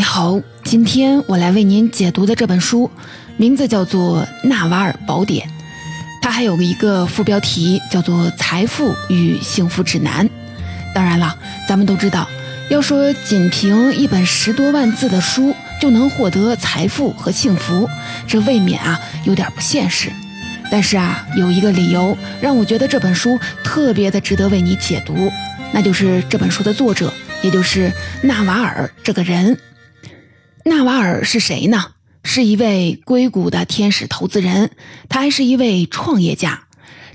你好，今天我来为您解读的这本书，名字叫做《纳瓦尔宝典》，它还有个一个副标题叫做《财富与幸福指南》。当然了，咱们都知道，要说仅凭一本十多万字的书就能获得财富和幸福，这未免啊有点不现实。但是啊，有一个理由让我觉得这本书特别的值得为你解读，那就是这本书的作者，也就是纳瓦尔这个人。纳瓦尔是谁呢？是一位硅谷的天使投资人，他还是一位创业家。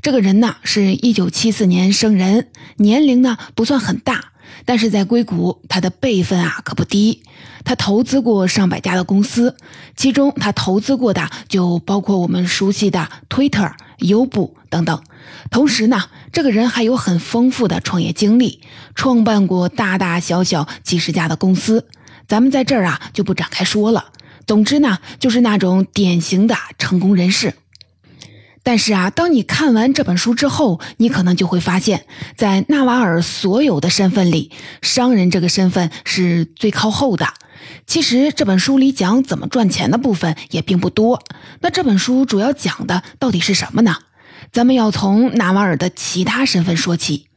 这个人呢，是一九七四年生人，年龄呢不算很大，但是在硅谷，他的辈分啊可不低。他投资过上百家的公司，其中他投资过的就包括我们熟悉的 Twitter、优步等等。同时呢，这个人还有很丰富的创业经历，创办过大大小小几十家的公司。咱们在这儿啊就不展开说了。总之呢，就是那种典型的成功人士。但是啊，当你看完这本书之后，你可能就会发现，在纳瓦尔所有的身份里，商人这个身份是最靠后的。其实这本书里讲怎么赚钱的部分也并不多。那这本书主要讲的到底是什么呢？咱们要从纳瓦尔的其他身份说起。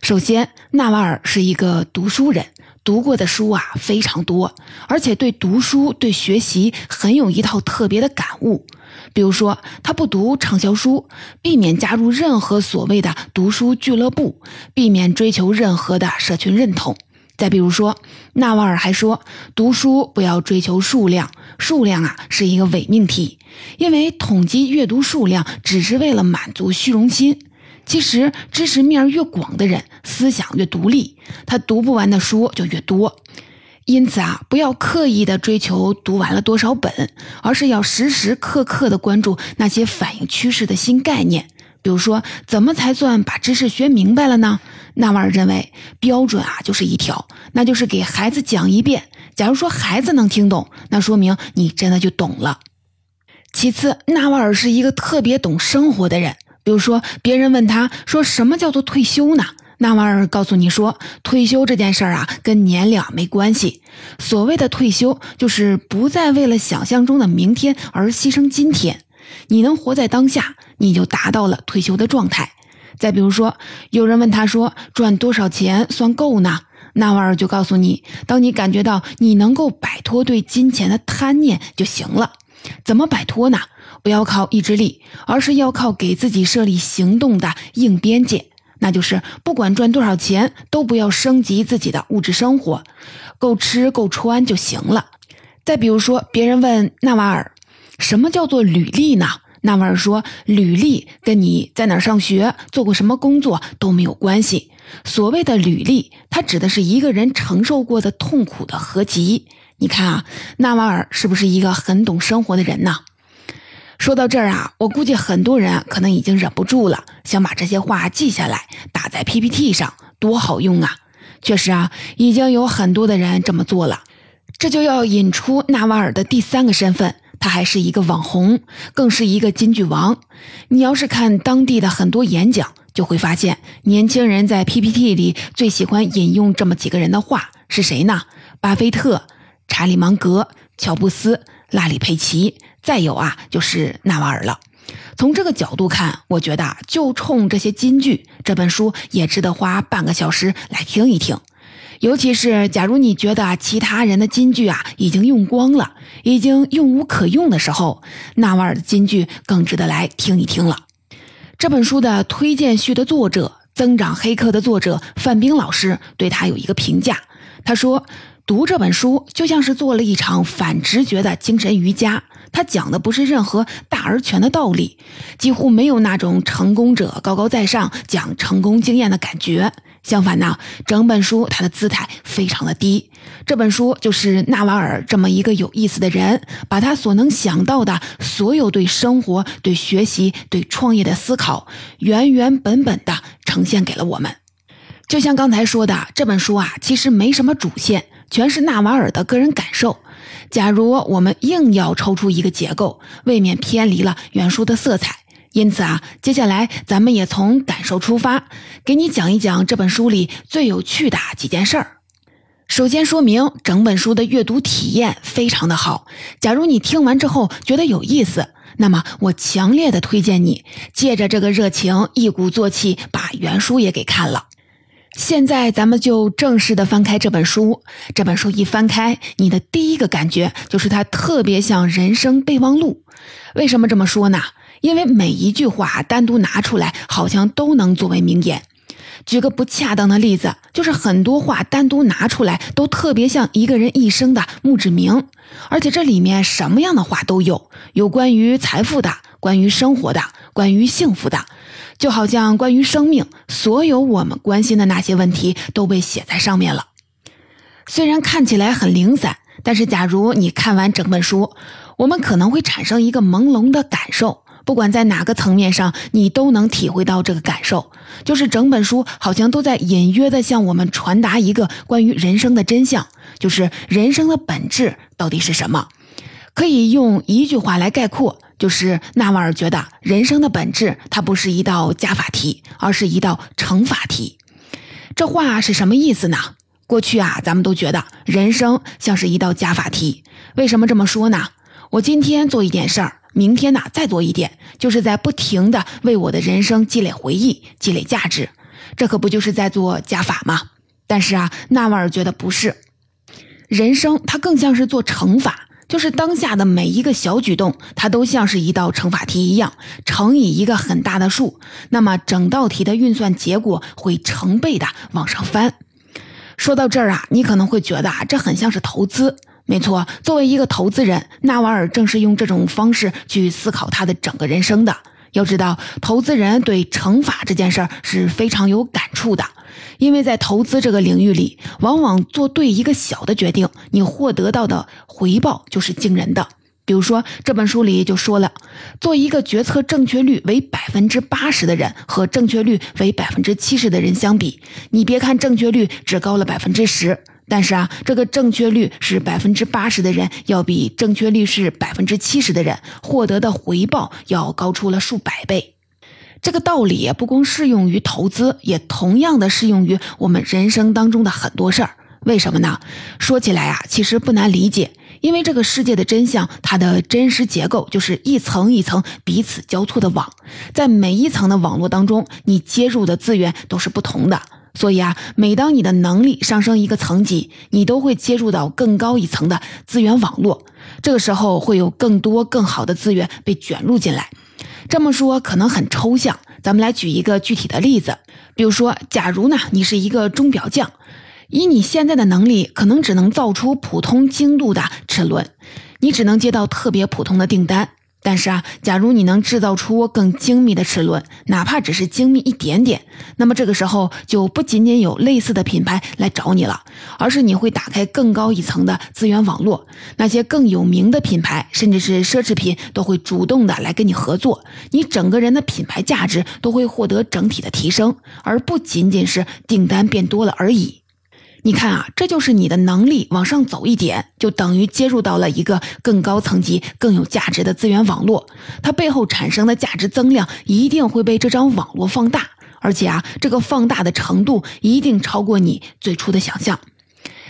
首先，纳瓦尔是一个读书人。读过的书啊非常多，而且对读书、对学习很有一套特别的感悟。比如说，他不读畅销书，避免加入任何所谓的读书俱乐部，避免追求任何的社群认同。再比如说，纳瓦尔还说，读书不要追求数量，数量啊是一个伪命题，因为统计阅读数量只是为了满足虚荣心。其实，知识面越广的人，思想越独立，他读不完的书就越多。因此啊，不要刻意的追求读完了多少本，而是要时时刻刻的关注那些反映趋势的新概念。比如说，怎么才算把知识学明白了呢？纳瓦尔认为标准啊就是一条，那就是给孩子讲一遍。假如说孩子能听懂，那说明你真的就懂了。其次，纳瓦尔是一个特别懂生活的人。比如说，别人问他说：“什么叫做退休呢？”纳瓦尔告诉你说：“退休这件事儿啊，跟年龄没关系。所谓的退休，就是不再为了想象中的明天而牺牲今天。你能活在当下，你就达到了退休的状态。”再比如说，有人问他说：“赚多少钱算够呢？”纳瓦尔就告诉你：“当你感觉到你能够摆脱对金钱的贪念就行了。怎么摆脱呢？”不要靠意志力，而是要靠给自己设立行动的硬边界，那就是不管赚多少钱，都不要升级自己的物质生活，够吃够穿就行了。再比如说，别人问纳瓦尔，什么叫做履历呢？纳瓦尔说，履历跟你在哪上学、做过什么工作都没有关系。所谓的履历，它指的是一个人承受过的痛苦的合集。你看啊，纳瓦尔是不是一个很懂生活的人呢？说到这儿啊，我估计很多人可能已经忍不住了，想把这些话记下来，打在 PPT 上，多好用啊！确实啊，已经有很多的人这么做了。这就要引出纳瓦尔的第三个身份，他还是一个网红，更是一个金句王。你要是看当地的很多演讲，就会发现，年轻人在 PPT 里最喜欢引用这么几个人的话，是谁呢？巴菲特、查理芒格、乔布斯、拉里佩奇。再有啊，就是纳瓦尔了。从这个角度看，我觉得就冲这些金句，这本书也值得花半个小时来听一听。尤其是假如你觉得其他人的金句啊已经用光了，已经用无可用的时候，纳瓦尔的金句更值得来听一听了。这本书的推荐序的作者，《增长黑客》的作者范冰老师对他有一个评价，他说：“读这本书就像是做了一场反直觉的精神瑜伽。”他讲的不是任何大而全的道理，几乎没有那种成功者高高在上讲成功经验的感觉。相反呢，整本书他的姿态非常的低。这本书就是纳瓦尔这么一个有意思的人，把他所能想到的所有对生活、对学习、对创业的思考，原原本本的呈现给了我们。就像刚才说的，这本书啊，其实没什么主线，全是纳瓦尔的个人感受。假如我们硬要抽出一个结构，未免偏离了原书的色彩。因此啊，接下来咱们也从感受出发，给你讲一讲这本书里最有趣的几件事儿。首先说明整本书的阅读体验非常的好。假如你听完之后觉得有意思，那么我强烈的推荐你借着这个热情，一鼓作气把原书也给看了。现在咱们就正式的翻开这本书。这本书一翻开，你的第一个感觉就是它特别像人生备忘录。为什么这么说呢？因为每一句话单独拿出来，好像都能作为名言。举个不恰当的例子，就是很多话单独拿出来，都特别像一个人一生的墓志铭。而且这里面什么样的话都有，有关于财富的，关于生活的，关于幸福的，就好像关于生命，所有我们关心的那些问题都被写在上面了。虽然看起来很零散，但是假如你看完整本书，我们可能会产生一个朦胧的感受。不管在哪个层面上，你都能体会到这个感受，就是整本书好像都在隐约的向我们传达一个关于人生的真相，就是人生的本质到底是什么？可以用一句话来概括，就是纳瓦尔觉得人生的本质，它不是一道加法题，而是一道乘法题。这话是什么意思呢？过去啊，咱们都觉得人生像是一道加法题。为什么这么说呢？我今天做一件事儿。明天呢，再做一点，就是在不停的为我的人生积累回忆、积累价值，这可不就是在做加法吗？但是啊，纳瓦尔觉得不是，人生它更像是做乘法，就是当下的每一个小举动，它都像是一道乘法题一样，乘以一个很大的数，那么整道题的运算结果会成倍的往上翻。说到这儿啊，你可能会觉得啊，这很像是投资。没错，作为一个投资人，纳瓦尔正是用这种方式去思考他的整个人生的。要知道，投资人对乘法这件事儿是非常有感触的，因为在投资这个领域里，往往做对一个小的决定，你获得到的回报就是惊人的。比如说，这本书里就说了，做一个决策正确率为百分之八十的人和正确率为百分之七十的人相比，你别看正确率只高了百分之十。但是啊，这个正确率是百分之八十的人，要比正确率是百分之七十的人获得的回报要高出了数百倍。这个道理不光适用于投资，也同样的适用于我们人生当中的很多事儿。为什么呢？说起来啊，其实不难理解，因为这个世界的真相，它的真实结构就是一层一层彼此交错的网，在每一层的网络当中，你接入的资源都是不同的。所以啊，每当你的能力上升一个层级，你都会接入到更高一层的资源网络。这个时候会有更多更好的资源被卷入进来。这么说可能很抽象，咱们来举一个具体的例子。比如说，假如呢你是一个钟表匠，以你现在的能力，可能只能造出普通精度的齿轮，你只能接到特别普通的订单。但是啊，假如你能制造出更精密的齿轮，哪怕只是精密一点点，那么这个时候就不仅仅有类似的品牌来找你了，而是你会打开更高一层的资源网络，那些更有名的品牌，甚至是奢侈品，都会主动的来跟你合作，你整个人的品牌价值都会获得整体的提升，而不仅仅是订单变多了而已。你看啊，这就是你的能力往上走一点，就等于接入到了一个更高层级、更有价值的资源网络。它背后产生的价值增量一定会被这张网络放大，而且啊，这个放大的程度一定超过你最初的想象。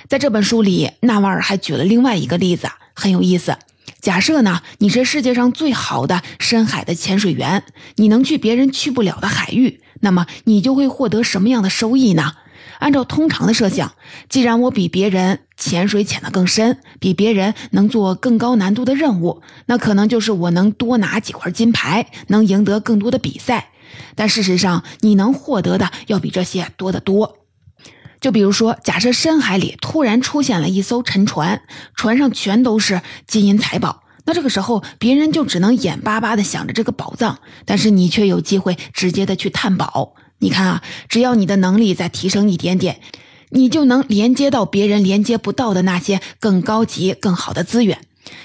在这本书里，纳瓦尔还举了另外一个例子，很有意思。假设呢，你是世界上最好的深海的潜水员，你能去别人去不了的海域，那么你就会获得什么样的收益呢？按照通常的设想，既然我比别人潜水潜得更深，比别人能做更高难度的任务，那可能就是我能多拿几块金牌，能赢得更多的比赛。但事实上，你能获得的要比这些多得多。就比如说，假设深海里突然出现了一艘沉船，船上全都是金银财宝，那这个时候别人就只能眼巴巴地想着这个宝藏，但是你却有机会直接的去探宝。你看啊，只要你的能力再提升一点点，你就能连接到别人连接不到的那些更高级、更好的资源。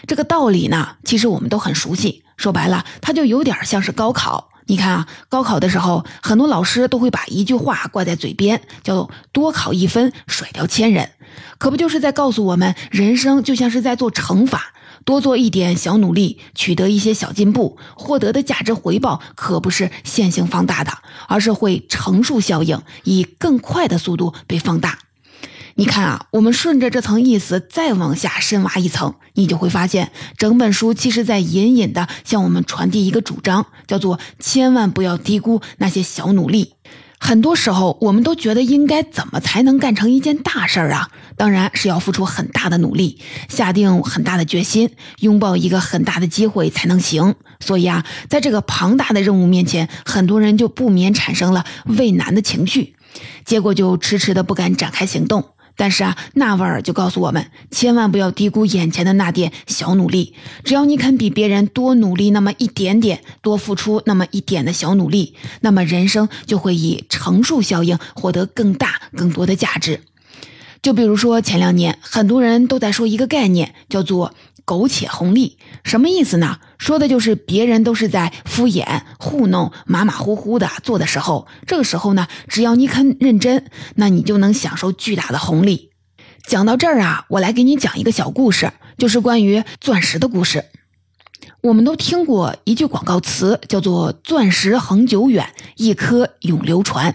这个道理呢，其实我们都很熟悉。说白了，它就有点像是高考。你看啊，高考的时候，很多老师都会把一句话挂在嘴边，叫“多考一分，甩掉千人”，可不就是在告诉我们，人生就像是在做乘法。多做一点小努力，取得一些小进步，获得的价值回报可不是线性放大的，而是会乘数效应，以更快的速度被放大。你看啊，我们顺着这层意思再往下深挖一层，你就会发现，整本书其实在隐隐的向我们传递一个主张，叫做千万不要低估那些小努力。很多时候，我们都觉得应该怎么才能干成一件大事儿啊？当然是要付出很大的努力，下定很大的决心，拥抱一个很大的机会才能行。所以啊，在这个庞大的任务面前，很多人就不免产生了畏难的情绪，结果就迟迟的不敢展开行动。但是啊，纳瓦尔就告诉我们，千万不要低估眼前的那点小努力。只要你肯比别人多努力那么一点点，多付出那么一点的小努力，那么人生就会以乘数效应获得更大、更多的价值。就比如说前两年，很多人都在说一个概念，叫做。苟且红利什么意思呢？说的就是别人都是在敷衍、糊弄、马马虎虎的做的时候，这个时候呢，只要你肯认真，那你就能享受巨大的红利。讲到这儿啊，我来给你讲一个小故事，就是关于钻石的故事。我们都听过一句广告词，叫做“钻石恒久远，一颗永流传”。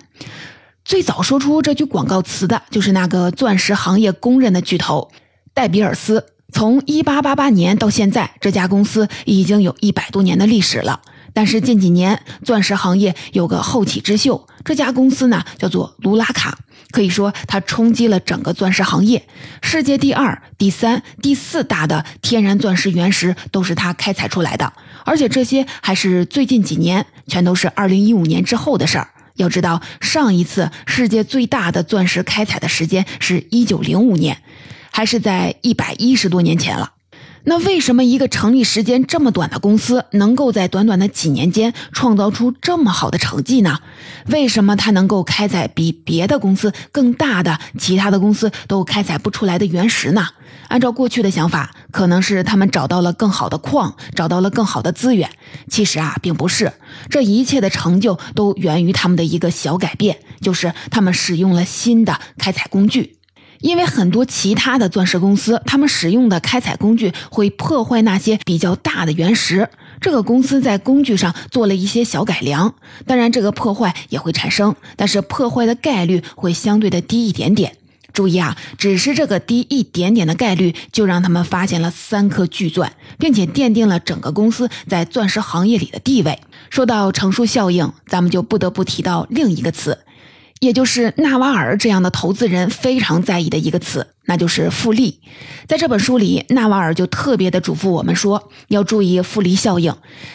最早说出这句广告词的就是那个钻石行业公认的巨头戴比尔斯。从一八八八年到现在，这家公司已经有一百多年的历史了。但是近几年，钻石行业有个后起之秀，这家公司呢叫做卢拉卡，可以说它冲击了整个钻石行业。世界第二、第三、第四大的天然钻石原石都是它开采出来的，而且这些还是最近几年，全都是二零一五年之后的事儿。要知道，上一次世界最大的钻石开采的时间是一九零五年。还是在一百一十多年前了。那为什么一个成立时间这么短的公司，能够在短短的几年间创造出这么好的成绩呢？为什么它能够开采比别的公司更大的、其他的公司都开采不出来的原石呢？按照过去的想法，可能是他们找到了更好的矿，找到了更好的资源。其实啊，并不是，这一切的成就都源于他们的一个小改变，就是他们使用了新的开采工具。因为很多其他的钻石公司，他们使用的开采工具会破坏那些比较大的原石。这个公司在工具上做了一些小改良，当然这个破坏也会产生，但是破坏的概率会相对的低一点点。注意啊，只是这个低一点点的概率，就让他们发现了三颗巨钻，并且奠定了整个公司在钻石行业里的地位。说到乘数效应，咱们就不得不提到另一个词。也就是纳瓦尔这样的投资人非常在意的一个词，那就是复利。在这本书里，纳瓦尔就特别的嘱咐我们说，要注意复利效应。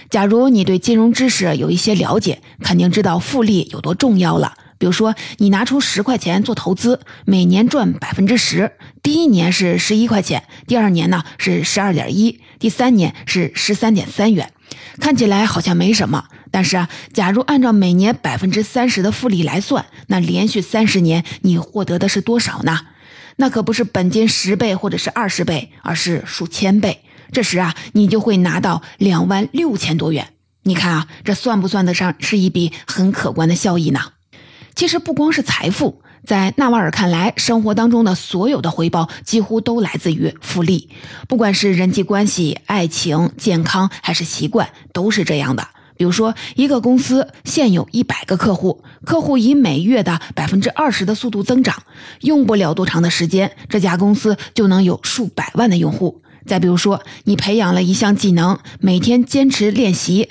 假如你对金融知识有一些了解，肯定知道复利有多重要了。比如说，你拿出十块钱做投资，每年赚百分之十，第一年是十一块钱，第二年呢是十二点一，第三年是十三点三元。看起来好像没什么，但是啊，假如按照每年百分之三十的复利来算，那连续三十年你获得的是多少呢？那可不是本金十倍或者是二十倍，而是数千倍。这时啊，你就会拿到两万六千多元。你看啊，这算不算得上是一笔很可观的效益呢？其实不光是财富。在纳瓦尔看来，生活当中的所有的回报几乎都来自于复利，不管是人际关系、爱情、健康还是习惯，都是这样的。比如说，一个公司现有一百个客户，客户以每月的百分之二十的速度增长，用不了多长的时间，这家公司就能有数百万的用户。再比如说，你培养了一项技能，每天坚持练习。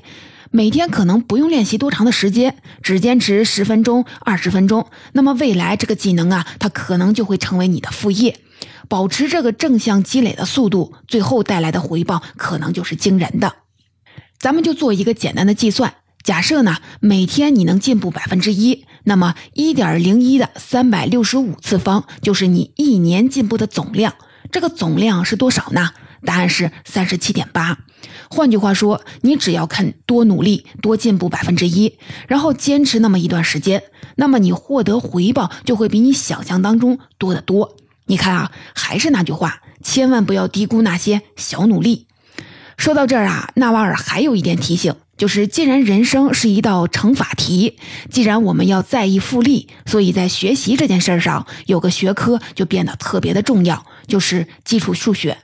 每天可能不用练习多长的时间，只坚持十分钟、二十分钟，那么未来这个技能啊，它可能就会成为你的副业。保持这个正向积累的速度，最后带来的回报可能就是惊人的。咱们就做一个简单的计算，假设呢，每天你能进步百分之一，那么一点零一的三百六十五次方就是你一年进步的总量。这个总量是多少呢？答案是三十七点八。换句话说，你只要肯多努力、多进步百分之一，然后坚持那么一段时间，那么你获得回报就会比你想象当中多得多。你看啊，还是那句话，千万不要低估那些小努力。说到这儿啊，纳瓦尔还有一点提醒，就是既然人生是一道乘法题，既然我们要在意复利，所以在学习这件事上，有个学科就变得特别的重要，就是基础数学。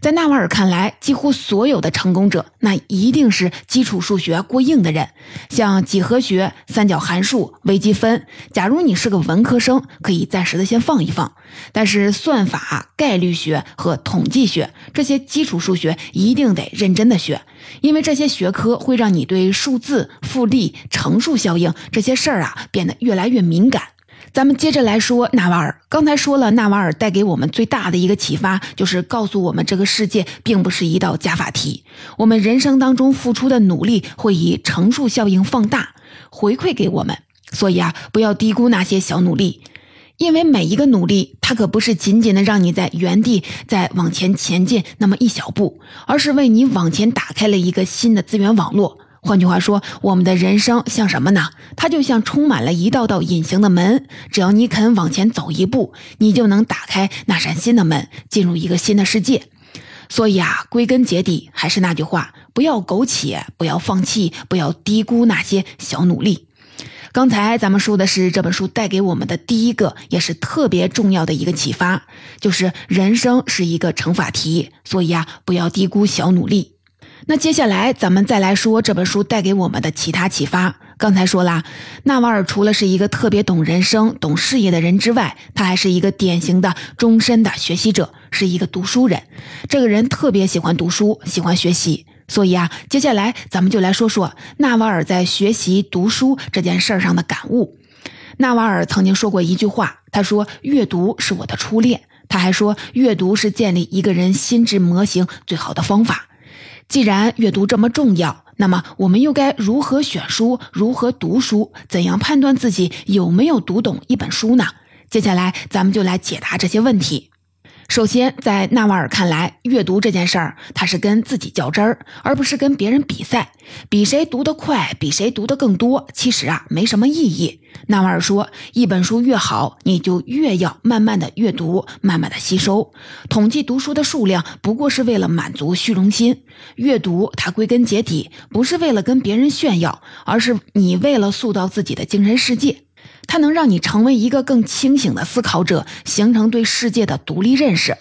在纳瓦尔看来，几乎所有的成功者，那一定是基础数学过硬的人，像几何学、三角函数、微积分。假如你是个文科生，可以暂时的先放一放。但是算法、概率学和统计学这些基础数学一定得认真的学，因为这些学科会让你对数字、复利、乘数效应这些事儿啊变得越来越敏感。咱们接着来说纳瓦尔。刚才说了，纳瓦尔带给我们最大的一个启发，就是告诉我们这个世界并不是一道加法题。我们人生当中付出的努力会以乘数效应放大回馈给我们。所以啊，不要低估那些小努力，因为每一个努力，它可不是仅仅的让你在原地再往前前进那么一小步，而是为你往前打开了一个新的资源网络。换句话说，我们的人生像什么呢？它就像充满了一道道隐形的门，只要你肯往前走一步，你就能打开那扇新的门，进入一个新的世界。所以啊，归根结底还是那句话：不要苟且，不要放弃，不要低估那些小努力。刚才咱们说的是这本书带给我们的第一个，也是特别重要的一个启发，就是人生是一个乘法题，所以啊，不要低估小努力。那接下来咱们再来说这本书带给我们的其他启发。刚才说了，纳瓦尔除了是一个特别懂人生、懂事业的人之外，他还是一个典型的终身的学习者，是一个读书人。这个人特别喜欢读书，喜欢学习。所以啊，接下来咱们就来说说纳瓦尔在学习读书这件事儿上的感悟。纳瓦尔曾经说过一句话，他说：“阅读是我的初恋。”他还说：“阅读是建立一个人心智模型最好的方法。”既然阅读这么重要，那么我们又该如何选书？如何读书？怎样判断自己有没有读懂一本书呢？接下来，咱们就来解答这些问题。首先，在纳瓦尔看来，阅读这件事儿，他是跟自己较真儿，而不是跟别人比赛，比谁读得快，比谁读得更多。其实啊，没什么意义。纳瓦尔说，一本书越好，你就越要慢慢的阅读，慢慢的吸收。统计读书的数量，不过是为了满足虚荣心。阅读，它归根结底不是为了跟别人炫耀，而是你为了塑造自己的精神世界。它能让你成为一个更清醒的思考者，形成对世界的独立认识。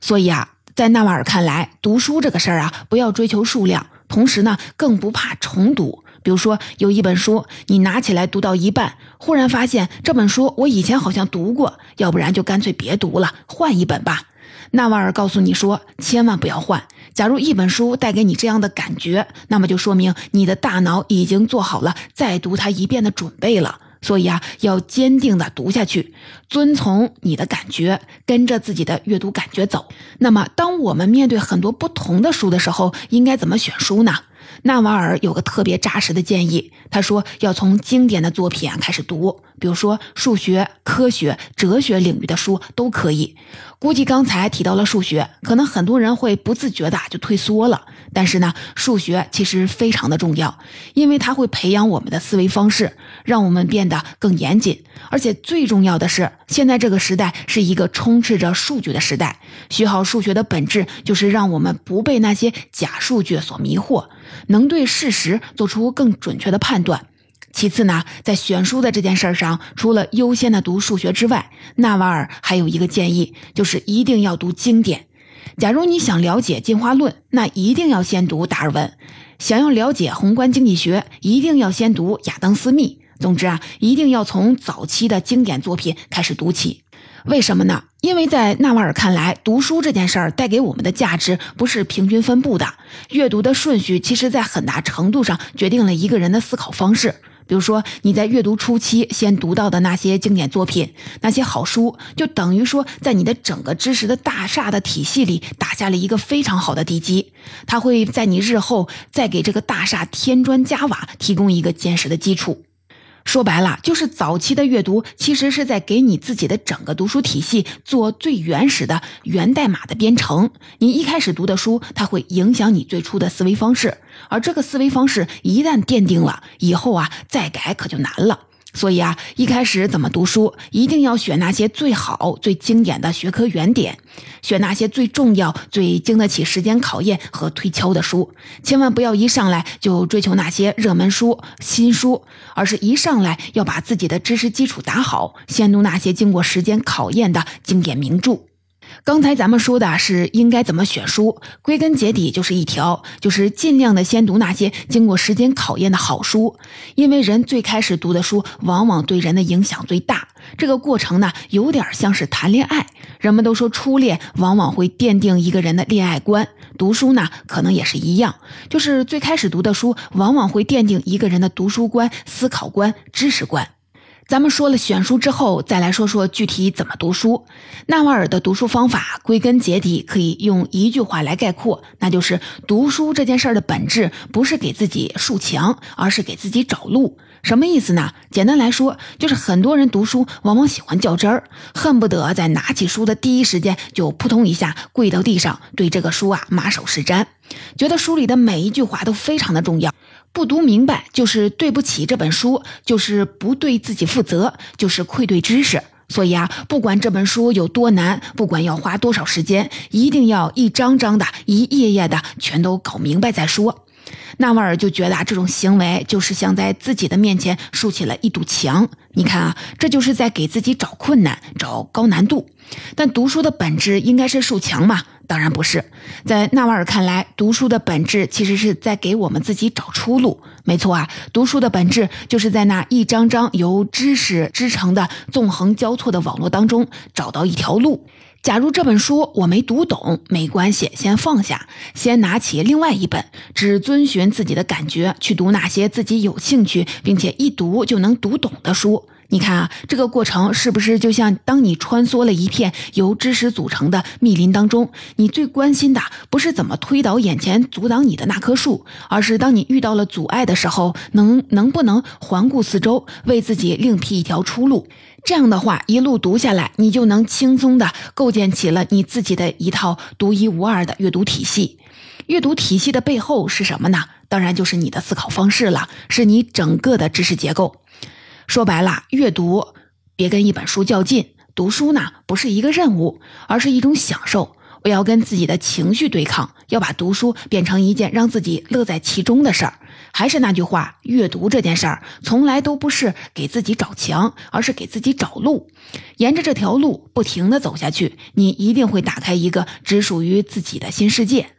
所以啊，在纳瓦尔看来，读书这个事儿啊，不要追求数量，同时呢，更不怕重读。比如说，有一本书，你拿起来读到一半，忽然发现这本书我以前好像读过，要不然就干脆别读了，换一本吧。纳瓦尔告诉你说，千万不要换。假如一本书带给你这样的感觉，那么就说明你的大脑已经做好了再读它一遍的准备了。所以啊，要坚定的读下去，遵从你的感觉，跟着自己的阅读感觉走。那么，当我们面对很多不同的书的时候，应该怎么选书呢？纳瓦尔有个特别扎实的建议，他说要从经典的作品开始读，比如说数学、科学、哲学领域的书都可以。估计刚才提到了数学，可能很多人会不自觉的就退缩了。但是呢，数学其实非常的重要，因为它会培养我们的思维方式，让我们变得更严谨。而且最重要的是，现在这个时代是一个充斥着数据的时代。学好数学的本质就是让我们不被那些假数据所迷惑，能对事实做出更准确的判断。其次呢，在选书的这件事上，除了优先的读数学之外，纳瓦尔还有一个建议，就是一定要读经典。假如你想了解进化论，那一定要先读达尔文；想要了解宏观经济学，一定要先读亚当·斯密。总之啊，一定要从早期的经典作品开始读起。为什么呢？因为在纳瓦尔看来，读书这件事儿带给我们的价值不是平均分布的，阅读的顺序其实在很大程度上决定了一个人的思考方式。比如说，你在阅读初期先读到的那些经典作品，那些好书，就等于说在你的整个知识的大厦的体系里打下了一个非常好的地基，它会在你日后再给这个大厦添砖加瓦，提供一个坚实的基础。说白了，就是早期的阅读，其实是在给你自己的整个读书体系做最原始的源代码的编程。你一开始读的书，它会影响你最初的思维方式，而这个思维方式一旦奠定了，以后啊再改可就难了。所以啊，一开始怎么读书，一定要选那些最好、最经典的学科原点，选那些最重要、最经得起时间考验和推敲的书。千万不要一上来就追求那些热门书、新书，而是一上来要把自己的知识基础打好，先读那些经过时间考验的经典名著。刚才咱们说的是应该怎么选书，归根结底就是一条，就是尽量的先读那些经过时间考验的好书，因为人最开始读的书，往往对人的影响最大。这个过程呢，有点像是谈恋爱。人们都说初恋往往会奠定一个人的恋爱观，读书呢，可能也是一样，就是最开始读的书，往往会奠定一个人的读书观、思考观、知识观。咱们说了选书之后，再来说说具体怎么读书。纳瓦尔的读书方法，归根结底可以用一句话来概括，那就是读书这件事儿的本质不是给自己树墙，而是给自己找路。什么意思呢？简单来说，就是很多人读书往往喜欢较真儿，恨不得在拿起书的第一时间就扑通一下跪到地上，对这个书啊马首是瞻，觉得书里的每一句话都非常的重要。不读明白，就是对不起这本书，就是不对自己负责，就是愧对知识。所以啊，不管这本书有多难，不管要花多少时间，一定要一张张的、一页页的全都搞明白再说。纳瓦尔就觉得啊，这种行为就是像在自己的面前竖起了一堵墙。你看啊，这就是在给自己找困难、找高难度。但读书的本质应该是竖墙嘛？当然不是。在纳瓦尔看来，读书的本质其实是在给我们自己找出路。没错啊，读书的本质就是在那一张张由知识织成的纵横交错的网络当中找到一条路。假如这本书我没读懂，没关系，先放下，先拿起另外一本，只遵循自己的感觉去读那些自己有兴趣并且一读就能读懂的书。你看啊，这个过程是不是就像当你穿梭了一片由知识组成的密林当中，你最关心的不是怎么推倒眼前阻挡你的那棵树，而是当你遇到了阻碍的时候，能能不能环顾四周，为自己另辟一条出路？这样的话，一路读下来，你就能轻松地构建起了你自己的一套独一无二的阅读体系。阅读体系的背后是什么呢？当然就是你的思考方式了，是你整个的知识结构。说白了，阅读别跟一本书较劲，读书呢不是一个任务，而是一种享受。我要跟自己的情绪对抗，要把读书变成一件让自己乐在其中的事儿。还是那句话，阅读这件事儿从来都不是给自己找墙，而是给自己找路。沿着这条路不停地走下去，你一定会打开一个只属于自己的新世界。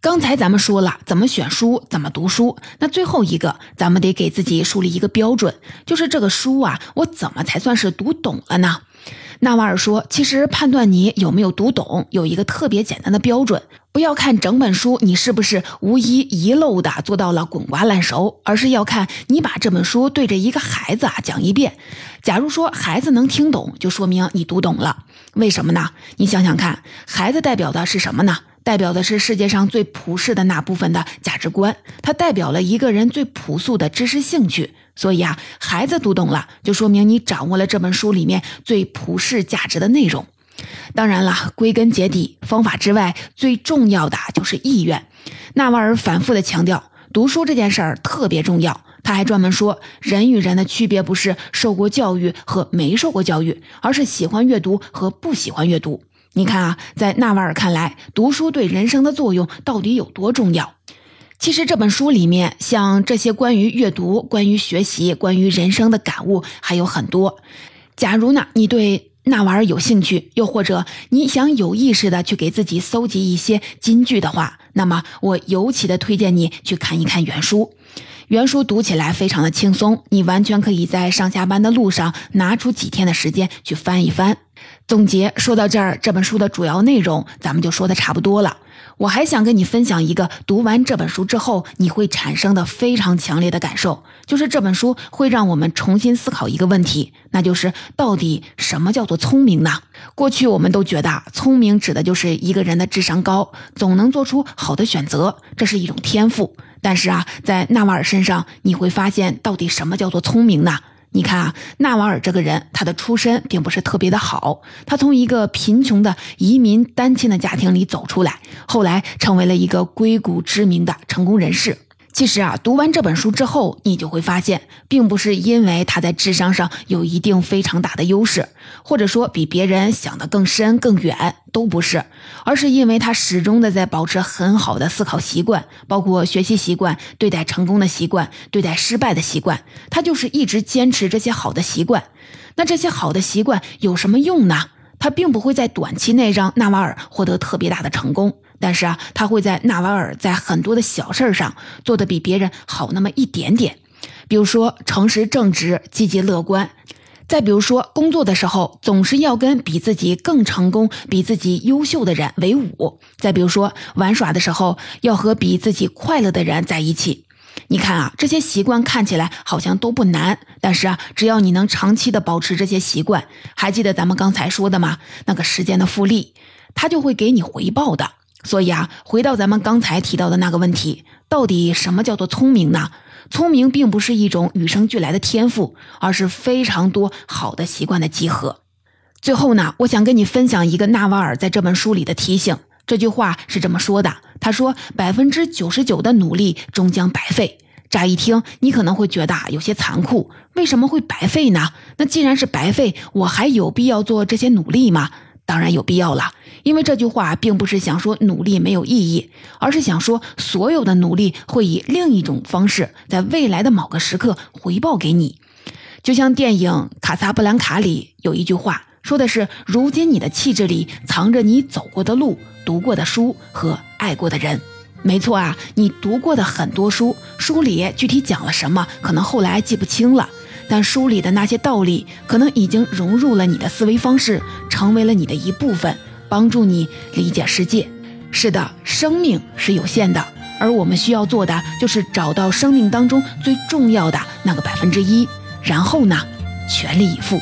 刚才咱们说了怎么选书，怎么读书，那最后一个，咱们得给自己树立一个标准，就是这个书啊，我怎么才算是读懂了呢？纳瓦尔说：“其实判断你有没有读懂，有一个特别简单的标准，不要看整本书你是不是无一遗漏的做到了滚瓜烂熟，而是要看你把这本书对着一个孩子啊讲一遍。假如说孩子能听懂，就说明你读懂了。为什么呢？你想想看，孩子代表的是什么呢？代表的是世界上最普世的那部分的价值观，它代表了一个人最朴素的知识兴趣。”所以啊，孩子读懂了，就说明你掌握了这本书里面最普世价值的内容。当然了，归根结底，方法之外最重要的就是意愿。纳瓦尔反复的强调，读书这件事儿特别重要。他还专门说，人与人的区别不是受过教育和没受过教育，而是喜欢阅读和不喜欢阅读。你看啊，在纳瓦尔看来，读书对人生的作用到底有多重要？其实这本书里面，像这些关于阅读、关于学习、关于人生的感悟还有很多。假如呢，你对纳瓦尔有兴趣，又或者你想有意识的去给自己搜集一些金句的话，那么我尤其的推荐你去看一看原书。原书读起来非常的轻松，你完全可以在上下班的路上拿出几天的时间去翻一翻。总结说到这儿，这本书的主要内容咱们就说的差不多了。我还想跟你分享一个读完这本书之后你会产生的非常强烈的感受，就是这本书会让我们重新思考一个问题，那就是到底什么叫做聪明呢？过去我们都觉得聪明指的就是一个人的智商高，总能做出好的选择，这是一种天赋。但是啊，在纳瓦尔身上你会发现，到底什么叫做聪明呢？你看啊，纳瓦尔这个人，他的出身并不是特别的好。他从一个贫穷的移民单亲的家庭里走出来，后来成为了一个硅谷知名的成功人士。其实啊，读完这本书之后，你就会发现，并不是因为他在智商上有一定非常大的优势，或者说比别人想得更深更远，都不是，而是因为他始终的在保持很好的思考习惯，包括学习习惯、对待成功的习惯、对待失败的习惯，他就是一直坚持这些好的习惯。那这些好的习惯有什么用呢？他并不会在短期内让纳瓦尔获得特别大的成功，但是啊，他会在纳瓦尔在很多的小事上做的比别人好那么一点点。比如说，诚实正直、积极乐观；再比如说，工作的时候总是要跟比自己更成功、比自己优秀的人为伍；再比如说，玩耍的时候要和比自己快乐的人在一起。你看啊，这些习惯看起来好像都不难，但是啊，只要你能长期的保持这些习惯，还记得咱们刚才说的吗？那个时间的复利，它就会给你回报的。所以啊，回到咱们刚才提到的那个问题，到底什么叫做聪明呢？聪明并不是一种与生俱来的天赋，而是非常多好的习惯的集合。最后呢，我想跟你分享一个纳瓦尔在这本书里的提醒。这句话是这么说的：“他说，百分之九十九的努力终将白费。”乍一听，你可能会觉得有些残酷。为什么会白费呢？那既然是白费，我还有必要做这些努力吗？当然有必要了。因为这句话并不是想说努力没有意义，而是想说所有的努力会以另一种方式，在未来的某个时刻回报给你。就像电影《卡萨布兰卡》里有一句话。说的是，如今你的气质里藏着你走过的路、读过的书和爱过的人。没错啊，你读过的很多书，书里具体讲了什么，可能后来记不清了，但书里的那些道理，可能已经融入了你的思维方式，成为了你的一部分，帮助你理解世界。是的，生命是有限的，而我们需要做的就是找到生命当中最重要的那个百分之一，然后呢，全力以赴。